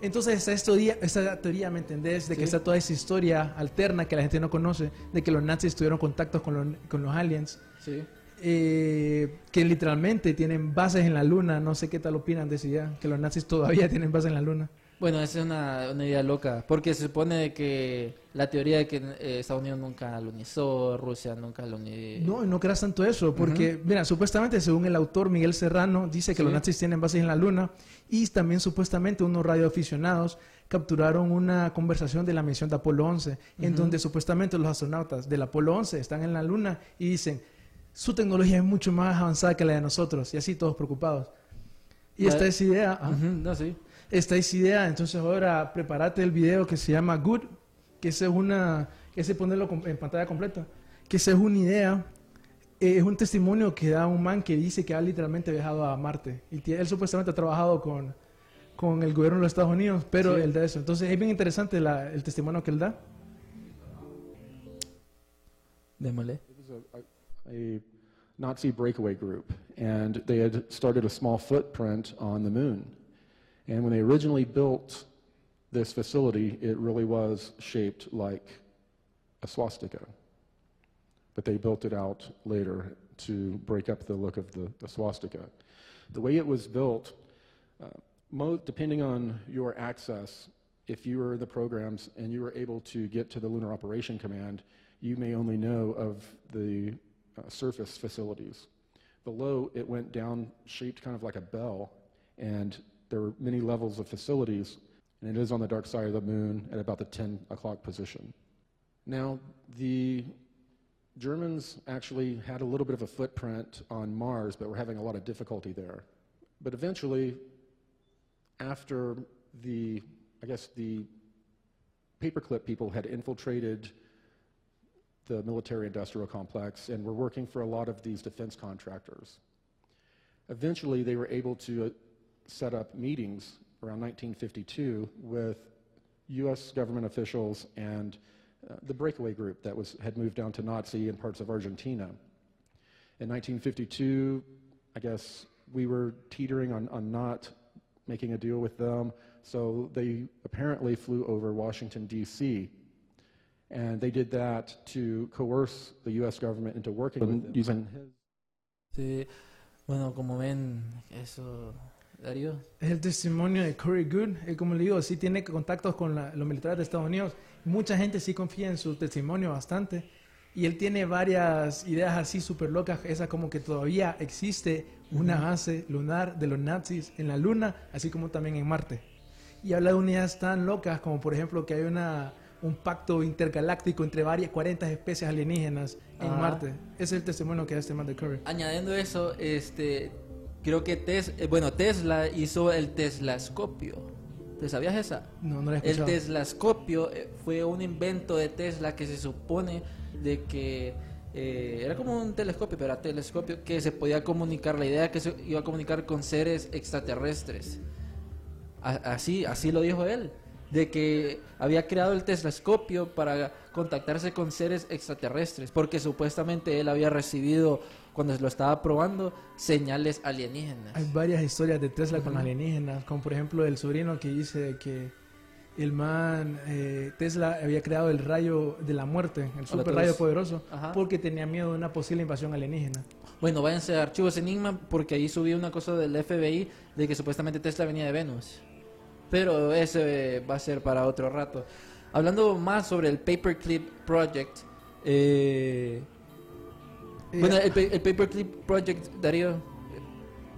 Entonces esta, teoría, esta teoría, ¿me entendés? De que está toda esa historia alterna que la gente no conoce, de que los nazis tuvieron contactos con los, con los aliens, Sí. eh, que literalmente tienen bases en la luna, no sé qué tal opinan de esa idea, que los nazis todavía tienen bases en la luna. Bueno, esa es una, una idea loca, porque se supone que la teoría de que eh, Estados Unidos nunca alunizó, Rusia nunca alunizó. No, no creas tanto eso, porque, mira, supuestamente, según el autor Miguel Serrano, dice que Sí. los nazis tienen bases en la Luna y también supuestamente unos radioaficionados capturaron una conversación de la misión de Apolo 11, en donde supuestamente los astronautas del Apolo 11 están en la Luna y dicen, su tecnología es mucho más avanzada que la de nosotros, y así todos preocupados. Y esta es idea, no, sí. Esta es idea, entonces ahora prepárate el video que se llama Good, que esa es una, ese ponerlo en pantalla completa, que esa es una idea, eh, es un testimonio que da un man que dice que ha literalmente viajado a Marte, y él supuestamente ha trabajado con, con el gobierno de los Estados Unidos, pero Sí. él da eso, entonces es bien interesante la- el testimonio que él da. Démosle. It was a, a, a Nazi breakaway group, and they had started a small footprint on the moon. And when they originally built this facility, it really was shaped like a swastika. But they built it out later to break up the look of the, the swastika. The way it was built, uh, depending on your access if you were the programs and you were able to get to the Lunar Operation Command, you may only know of the uh, surface facilities. Below, it went down shaped kind of like a bell, and there were many levels of facilities, and it is on the dark side of the moon at about the 10 o'clock position. Now, the Germans actually had a little bit of a footprint on Mars, but were having a lot of difficulty there. But eventually, after the, I guess, the paperclip people had infiltrated the military industrial complex and were working for a lot of these defense contractors. Eventually, they were able to set up meetings around 1952 with U.S. government officials and uh, the breakaway group that was, had moved down to Nazi in parts of Argentina. In 1952, I guess we were teetering on, on not making a deal with them, so they apparently flew over Washington, D.C. And they did that to coerce the U.S. government into working with them. Using his Sí, bueno, como ven, eso, Darío. Es el testimonio de Corey Good. Él, como le digo, sí tiene contactos con la- los militares de Estados Unidos. Mucha gente sí confía en su testimonio bastante. Y él tiene varias ideas así súper locas. Esa como que todavía existe una base lunar de los nazis en la Luna, así como también en Marte. Y habla de unidades tan locas como por ejemplo que hay una, un pacto intergaláctico entre varias 40 especies alienígenas en Ajá. Marte. Ese es el testimonio que da este man de Curry. Añadiendo eso, este, creo que Tes, eh, bueno, Tesla hizo el Teslascopio. ¿Te sabías esa? No, no lo he El. Teslascopio eh, fue un invento de Tesla que se supone de que eh, era como un telescopio, pero era telescopio que se podía comunicar, la idea que se iba a comunicar con seres extraterrestres. A- Así, así lo dijo él, de que había creado el telescopio para contactarse con seres extraterrestres, porque supuestamente él había recibido, cuando lo estaba probando, señales alienígenas. Hay varias historias de Tesla con alienígenas, como por ejemplo el sobrino que dice que el man, eh, Tesla había creado el rayo de la muerte, el super rayo poderoso, Ajá. porque tenía miedo de una posible invasión alienígena. Bueno, váyanse a Archivos Enigma porque ahí subí una cosa del FBI de que supuestamente Tesla venía de Venus. Pero ese va a ser para otro rato. Hablando más sobre el Paperclip Project. eh, Eh, bueno, el, el Paperclip Project, Darío.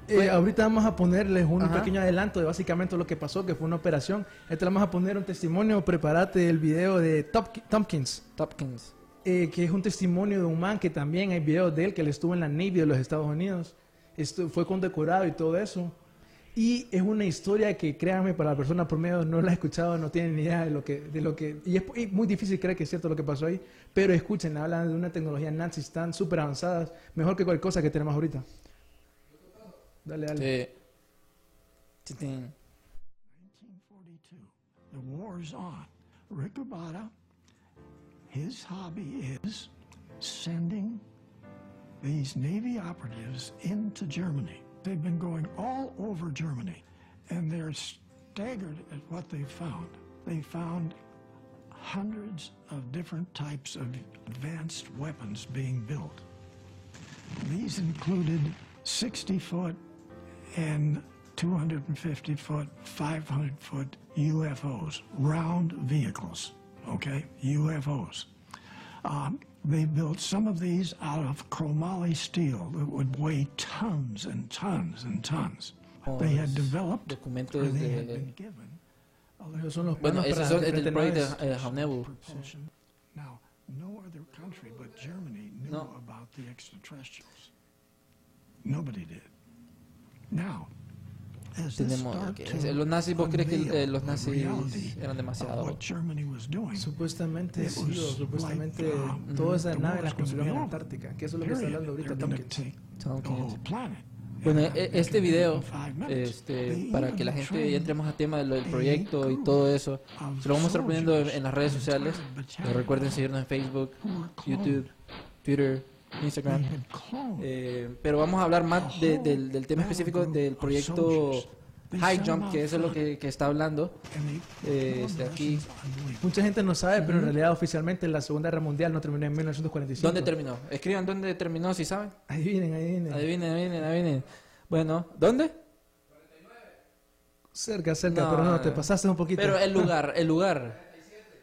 Eh, ahorita vamos a ponerles un Ajá. pequeño adelanto de básicamente lo que pasó, que fue una operación. Este le vamos a poner un testimonio, prepárate el video de Tompkins. Tompkins. eh, que es un testimonio de un man que también hay videos de él que él estuvo en la Navy de los Estados Unidos. Esto fue condecorado y todo eso. Y es una historia que, créanme, para la persona promedio no la ha escuchado, no tiene ni idea de lo que... De lo que y es y muy difícil creer que es cierto lo que pasó ahí. Pero escuchen, hablan de una tecnología nazi tan súper avanzadas, mejor que cualquier cosa que tenemos ahorita. Dale, dale. Titín. 1942. The war's on. Rick Abada, his hobby is sending these Navy operatives into Germany. They've been going all over Germany, and they're staggered at what they found. They found hundreds of different types of advanced weapons being built. These included 60 foot and 250 foot, 500 foot UFOs, round vehicles, okay? UFOs. Um, they built some of these out of chromoly steel that would weigh tons and tons and tons. They had developed, or Documentos they had been given, Esos son los Bueno, planos esos para son el del proyecto de eh, Now, no other country but Germany knew No. about the extraterrestrials. Nobody did. Now, as this Tenemos los nazis, ¿vos crees que eh, los nazis eran demasiado? what Germany was doing, Supuestamente sí, o supuestamente um, todas esas the naves las construyeron en la. Antártica, que eso es lo que está hablando ahorita Tompkins. Bueno, e- este video, este, para que la gente ya entremos al tema del, del a proyecto y todo eso, se lo vamos a estar poniendo en, las redes sociales. recuerden seguirnos en Facebook. YouTube, Twitter, Instagram. Eh, pero vamos a hablar más de- del, del tema específico del proyecto High Jump, que eso es lo que, que está hablando. Eh, este, aquí. Mucha gente no sabe, pero en realidad oficialmente la Segunda Guerra Mundial no terminó en 1945. ¿Dónde terminó? Escriban dónde terminó, si saben. Adivinen, adivinen. Adivinen, adivinen, adivinen. Bueno, ¿dónde? Cerca, cerca, No, pero no, te pasaste un poquito. Pero el lugar, el lugar.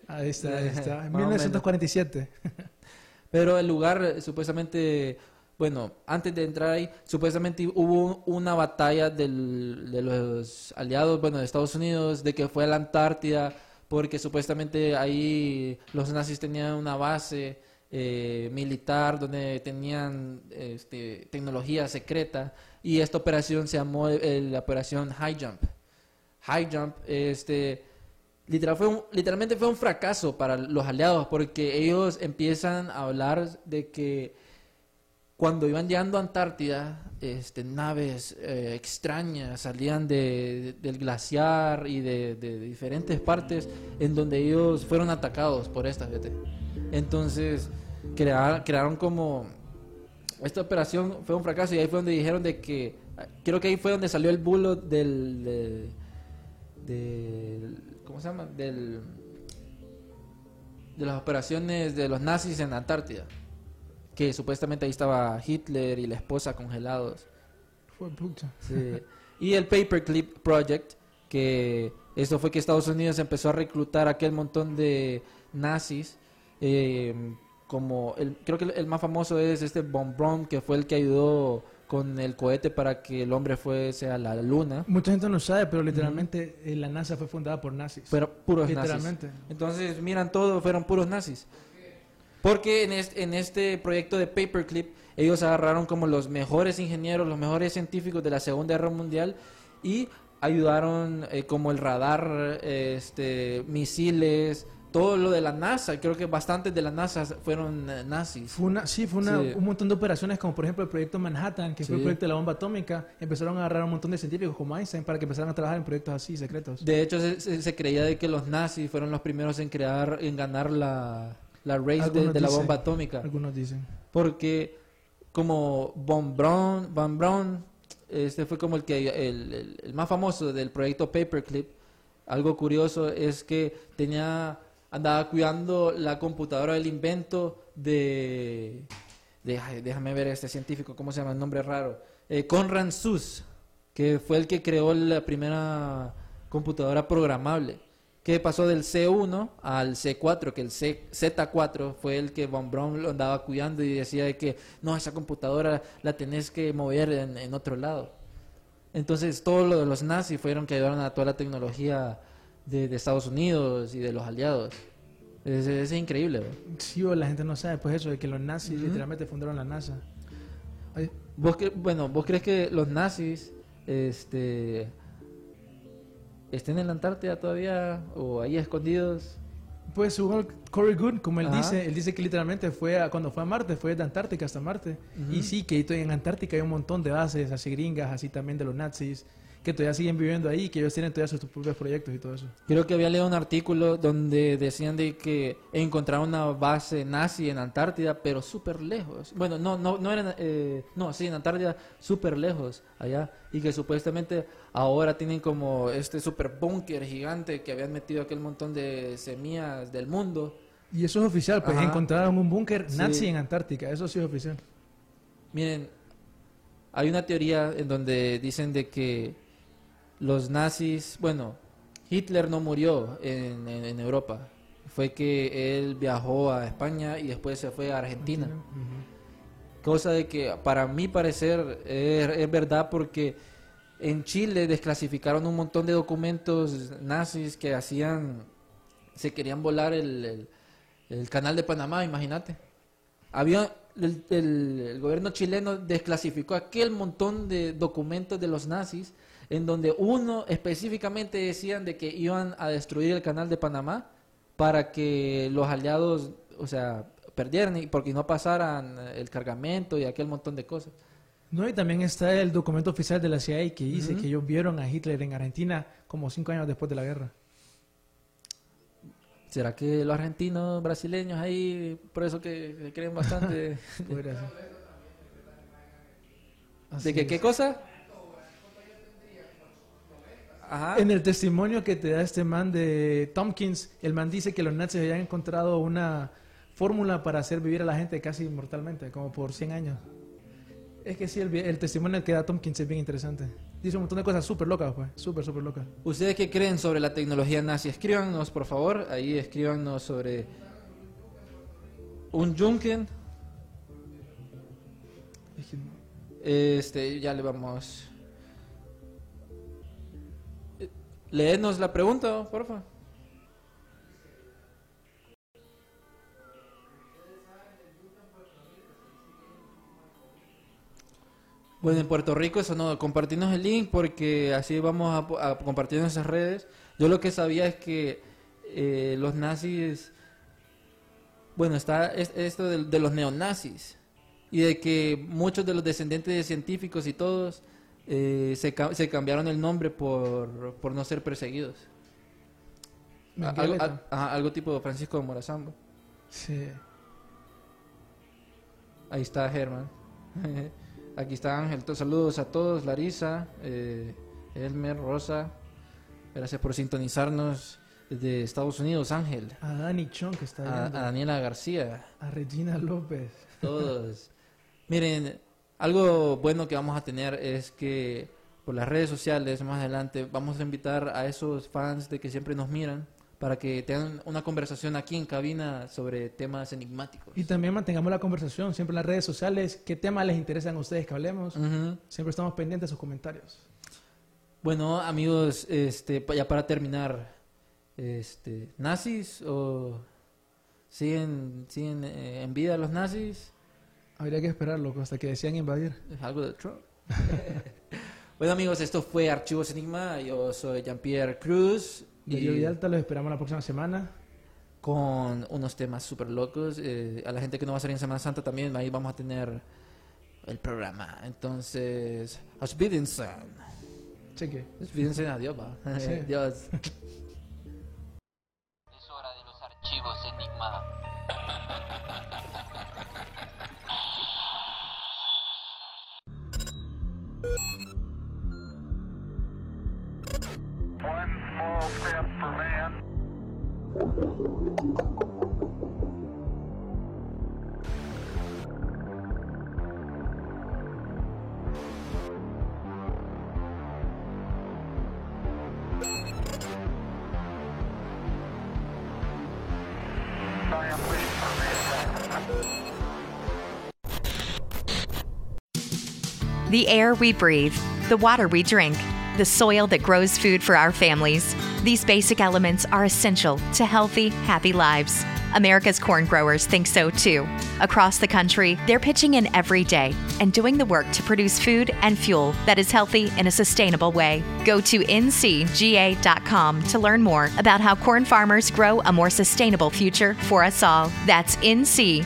Ahí está, ahí está. En Más o menos. 1947. Pero el lugar, eh, supuestamente, bueno, antes de entrar ahí, supuestamente hubo una batalla de los aliados, bueno, de Estados Unidos, de que fue a la Antártida, porque supuestamente ahí los nazis tenían una base eh, militar donde tenían este, tecnología secreta, y esta operación se llamó eh, la operación High Jump. High Jump, este, literalmente fue un fracaso para los aliados porque ellos empiezan a hablar de que cuando iban llegando a Antártida, este, naves eh, extrañas salían de, del glaciar y de, diferentes partes en donde ellos fueron atacados por esta gente. Entonces crea- crearon como esta operación fue un fracaso y ahí fue donde dijeron de que creo que ahí fue donde salió el bulo del, de- del ¿cómo se llama? del de las operaciones de los nazis en Antártida que supuestamente ahí estaba Hitler y la esposa congelados Fue pucha. Sí. Y el Paperclip Project, que esto fue que Estados Unidos empezó a reclutar aquel montón de nazis, eh, como el, creo que el, el más famoso es este Von Braun, que fue el que ayudó con el cohete para que el hombre fuese a la luna. Mucha gente no sabe, pero literalmente eh, la NASA fue fundada por nazis. Pero puros Literalmente. nazis. Entonces, miran, todo fueron puros nazis. Porque en este, en este proyecto de Paperclip, ellos agarraron como los mejores ingenieros, los mejores científicos de la Segunda Guerra Mundial y ayudaron eh, como el radar, eh, este, misiles, todo lo de la NASA. Creo que bastantes de la NASA fueron eh, nazis. Fue una, sí, fue una- Sí. un montón de operaciones, como por ejemplo el proyecto Manhattan, que fue el proyecto de la bomba atómica. Empezaron a agarrar un montón de científicos como Einstein para que empezaran a trabajar en proyectos así, secretos. De hecho, se, se- se creía de que los nazis fueron los primeros en crear, en ganar la, la race de, la dicen, bomba atómica. Algunos dicen. porque como Von Braun, Van Braun este fue como el que el, el- el más famoso del proyecto Paperclip. Algo curioso es que tenía andaba cuidando la computadora del invento de, déjame ver este científico cómo se llama el nombre raro eh, Conrad Suss que fue el que creó la primera computadora programable que pasó del C1 al C4, que el C- Z4 fue el que Von Braun lo andaba cuidando y decía de que no, esa computadora la tenés que mover en, otro lado. Entonces, todo lo los nazis fueron que ayudaron a toda la tecnología de, de Estados Unidos y de los aliados. Es, es increíble. Sí, o la gente no sabe, pues eso, de que los nazis Ujú. literalmente fundaron la NASA. Ay, ¿Vos cre- bueno, ¿vos crees que los nazis este, estén en la Antártida todavía o ahí escondidos? Pues según Corey Good, como él Ajá. dice, él dice que literalmente fue a- cuando fue a Marte, fue de Antártica hasta Marte. Ujú. Y sí, que en Antártica hay un montón de bases, así gringas, así también de los nazis, que todavía siguen viviendo ahí, que ellos tienen todavía sus propios proyectos y todo eso. Creo que había leído un artículo donde decían de que encontraron una base nazi en Antártida, pero súper lejos. Bueno, no, no, no era, eh, no, sí, en Antártida, súper lejos allá. Y que supuestamente ahora tienen como este super búnker gigante que habían metido aquel montón de semillas del mundo. Y eso es oficial, pues Ajá. encontraron un búnker Sí. nazi en Antártica, eso sí es oficial. Miren, hay una teoría en donde dicen de que los nazis, bueno, Hitler no murió en, en- en Europa. Fue que él viajó a España y después se fue a Argentina. Cosa de que para mi parecer es, es verdad porque en Chile desclasificaron un montón de documentos nazis que hacían, se querían volar el, el- el canal de Panamá, imagínate. Había el, el- el gobierno chileno desclasificó aquel montón de documentos de los nazis en donde uno específicamente decían de que iban a destruir el canal de Panamá para que los aliados, o sea, perdieran y porque no pasaran el cargamento y aquel montón de cosas. No, y también está el documento oficial de la CIA que dice que ellos vieron a Hitler en Argentina como cinco años después de la guerra. ¿Será que los argentinos, brasileños ahí, por eso que creen bastante? ¿De que, es. qué cosa? Ajá. En el testimonio que te da este man de Tompkins, el man dice que los nazis habían encontrado una fórmula para hacer vivir a la gente casi inmortalmente, como por 100 años. Es que sí, el, el testimonio que da Tompkins es bien interesante. Dice un montón de cosas súper locas, pues. Súper, súper locas. ¿Ustedes qué creen sobre la tecnología nazi? Escríbanos, por favor. Ahí escríbanos sobre un Junken. Este, ya le vamos. Léenos la pregunta, por favor. Bueno, en Puerto Rico eso no, compartirnos el link porque así vamos a, compartir en esas redes. Yo lo que sabía es que eh, los nazis, bueno, está es- esto de, de los neonazis y de que muchos de los descendientes de científicos y todos eh, se, ca- se cambiaron el nombre por, por no ser perseguidos. Algo, ajá, tipo Francisco de Morazamba. Sí. Ahí está Germán. Aquí está Ángel. Saludos a todos. Larisa, eh, Elmer, Rosa. Gracias por sintonizarnos desde Estados Unidos, Ángel. A Dani Chong que está A. Daniela García. A Regina López. Todos. Miren, algo bueno que vamos a tener es que por las redes sociales más adelante vamos a invitar a esos fans de que siempre nos miran para que tengan una conversación aquí en cabina sobre temas enigmáticos. Y también mantengamos la conversación siempre en las redes sociales. ¿Qué temas les interesan a ustedes que hablemos? Ujú. Siempre estamos pendientes de sus comentarios. Bueno, amigos, este, ya para terminar, este, ¿nazis o siguen, siguen eh, en vida los nazis? Habría que esperarlo hasta que decían invadir. Es algo de Trump. bueno, amigos, esto fue Archivos Enigma. Yo soy Jean-Pierre Cruz. De Río Villalta los esperamos la próxima semana. con unos temas súper locos. Eh, a la gente que no va a salir en Semana Santa también, ahí vamos a tener el programa. Entonces, despídense. Cheque. Despídense, adiós, va. Sí. Adiós. Es hora de los archivos Enigma. The air we breathe, the water we drink, the soil that grows food for our families. These basic elements are essential to healthy, happy lives. America's corn growers think so too. Across the country, they're pitching in every day and doing the work to produce food and fuel that is healthy in a sustainable way. Go to ncga.com to learn more about how corn farmers grow a more sustainable future for us all. That's ncga.com.